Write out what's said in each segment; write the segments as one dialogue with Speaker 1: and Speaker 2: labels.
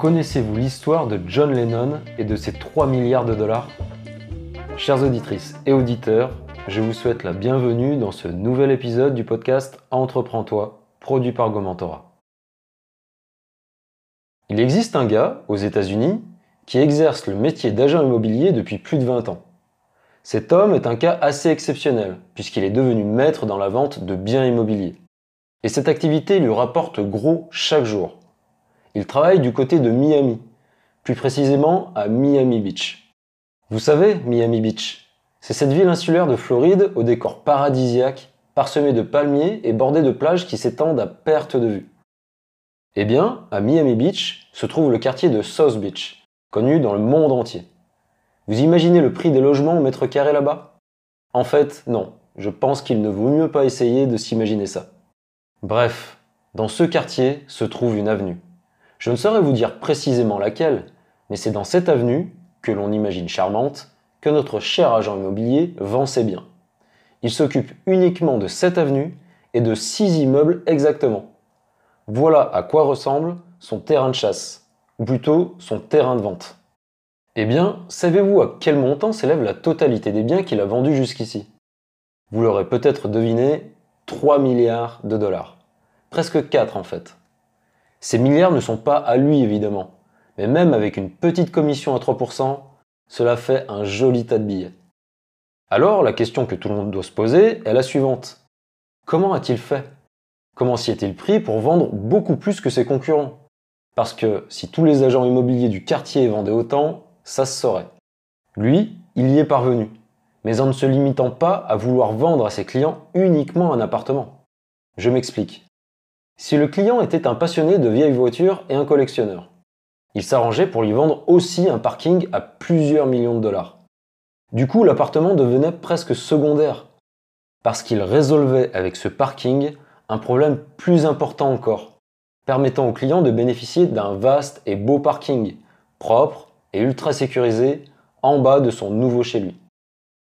Speaker 1: Connaissez-vous l'histoire de John Lennon et de ses 3 milliards de dollars? Chères auditrices et auditeurs, je vous souhaite la bienvenue dans ce nouvel épisode du podcast Entreprends-toi, produit par Gomentora. Il existe un gars aux États-Unis qui exerce le métier d'agent immobilier depuis plus de 20 ans. Cet homme est un cas assez exceptionnel puisqu'il est devenu maître dans la vente de biens immobiliers. Et cette activité lui rapporte gros chaque jour. Il travaille du côté de Miami, plus précisément à Miami Beach. Vous savez, Miami Beach, c'est cette ville insulaire de Floride au décor paradisiaque, parsemée de palmiers et bordée de plages qui s'étendent à perte de vue. Eh bien, à Miami Beach se trouve le quartier de South Beach, connu dans le monde entier. Vous imaginez le prix des logements au mètre carré là-bas? En fait, non. Je pense qu'il ne vaut mieux pas essayer de s'imaginer ça. Bref, dans ce quartier se trouve une avenue. Je ne saurais vous dire précisément laquelle, mais c'est dans cette avenue, que l'on imagine charmante, que notre cher agent immobilier vend ses biens. Il s'occupe uniquement de cette avenue et de six immeubles exactement. Voilà à quoi ressemble son terrain de chasse, ou plutôt son terrain de vente. Eh bien, savez-vous à quel montant s'élève la totalité des biens qu'il a vendus jusqu'ici? Vous l'aurez peut-être deviné, 3 milliards de dollars. Presque 4 en fait. Ces milliards ne sont pas à lui évidemment, mais même avec une petite commission à 3%, cela fait un joli tas de billets. Alors la question que tout le monde doit se poser est la suivante. Comment a-t-il fait? Comment s'y est-il pris pour vendre beaucoup plus que ses concurrents? Parce que si tous les agents immobiliers du quartier vendaient autant, ça se saurait. Lui, il y est parvenu, mais en ne se limitant pas à vouloir vendre à ses clients uniquement un appartement. Je m'explique. Si le client était un passionné de vieilles voitures et un collectionneur, il s'arrangeait pour lui vendre aussi un parking à plusieurs millions de dollars. Du coup, l'appartement devenait presque secondaire, parce qu'il résolvait avec ce parking un problème plus important encore, permettant au client de bénéficier d'un vaste et beau parking, propre et ultra sécurisé, en bas de son nouveau chez lui.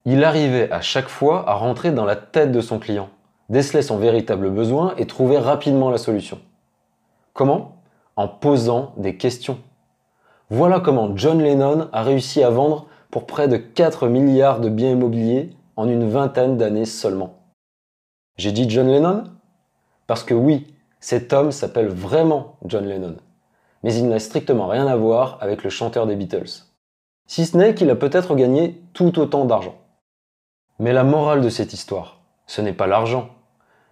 Speaker 1: Il arrivait à chaque fois à rentrer dans la tête de son client, déceler son véritable besoin et trouver rapidement la solution. Comment? En posant des questions. Voilà comment John Lennon a réussi à vendre pour près de 4 milliards de biens immobiliers en une vingtaine d'années seulement. J'ai dit John Lennon? Parce que oui, cet homme s'appelle vraiment John Lennon. Mais il n'a strictement rien à voir avec le chanteur des Beatles. Si ce n'est qu'il a peut-être gagné tout autant d'argent. Mais la morale de cette histoire, ce n'est pas l'argent,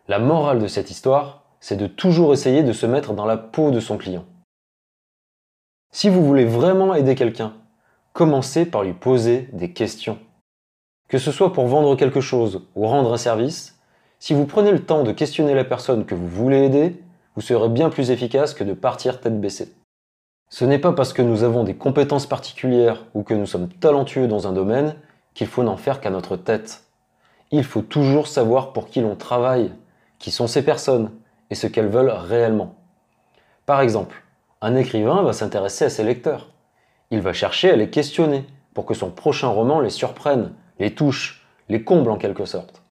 Speaker 1: la morale de cette histoire, c'est de toujours essayer de se mettre dans la peau de son client. Si vous voulez vraiment aider quelqu'un, commencez par lui poser des questions. Que ce soit pour vendre quelque chose ou rendre un service, si vous prenez le temps de questionner la personne que vous voulez aider, vous serez bien plus efficace que de partir tête baissée. Ce n'est pas parce que nous avons des compétences particulières ou que nous sommes talentueux dans un domaine qu'il faut n'en faire qu'à notre tête. Il faut toujours savoir pour qui l'on travaille qui sont ces personnes et ce qu'elles veulent réellement. Par exemple, un écrivain va s'intéresser à ses lecteurs. Il va chercher à les questionner pour que son prochain roman les surprenne, les touche, les comble en quelque sorte.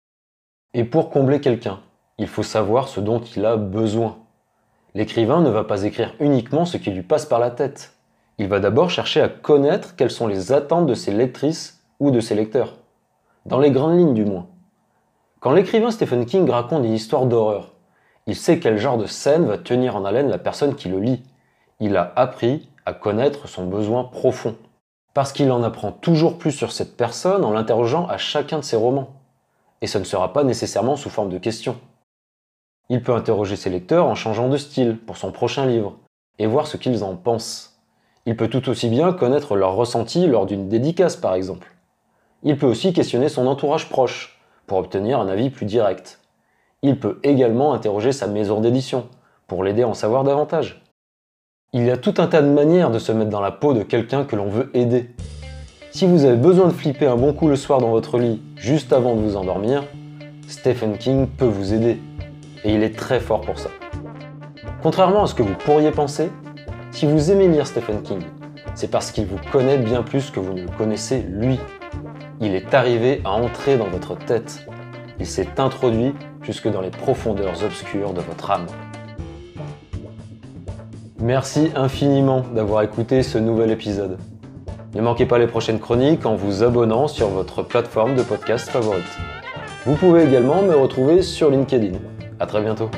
Speaker 1: Et pour combler quelqu'un, il faut savoir ce dont il a besoin. L'écrivain ne va pas écrire uniquement ce qui lui passe par la tête. Il va d'abord chercher à connaître quelles sont les attentes de ses lectrices ou de ses lecteurs. Dans les grandes lignes du moins. Quand l'écrivain Stephen King raconte une histoire d'horreur, il sait quel genre de scène va tenir en haleine la personne qui le lit. Il a appris à connaître son besoin profond. Parce qu'il en apprend toujours plus sur cette personne en l'interrogeant à chacun de ses romans. Et ce ne sera pas nécessairement sous forme de questions. Il peut interroger ses lecteurs en changeant de style pour son prochain livre et voir ce qu'ils en pensent. Il peut tout aussi bien connaître leur ressenti lors d'une dédicace par exemple. Il peut aussi questionner son entourage proche pour obtenir un avis plus direct. Il peut également interroger sa maison d'édition pour l'aider à en savoir davantage. Il y a tout un tas de manières de se mettre dans la peau de quelqu'un que l'on veut aider. Si vous avez besoin de flipper un bon coup le soir dans votre lit juste avant de vous endormir, Stephen King peut vous aider. Et il est très fort pour ça. Contrairement à ce que vous pourriez penser, si vous aimez lire Stephen King, c'est parce qu'il vous connaît bien plus que vous ne le connaissez lui. Il est arrivé à entrer dans votre tête. Il s'est introduit jusque dans les profondeurs obscures de votre âme. Merci infiniment d'avoir écouté ce nouvel épisode. Ne manquez pas les prochaines chroniques en vous abonnant sur votre plateforme de podcast favorite. Vous pouvez également me retrouver sur LinkedIn. A très bientôt.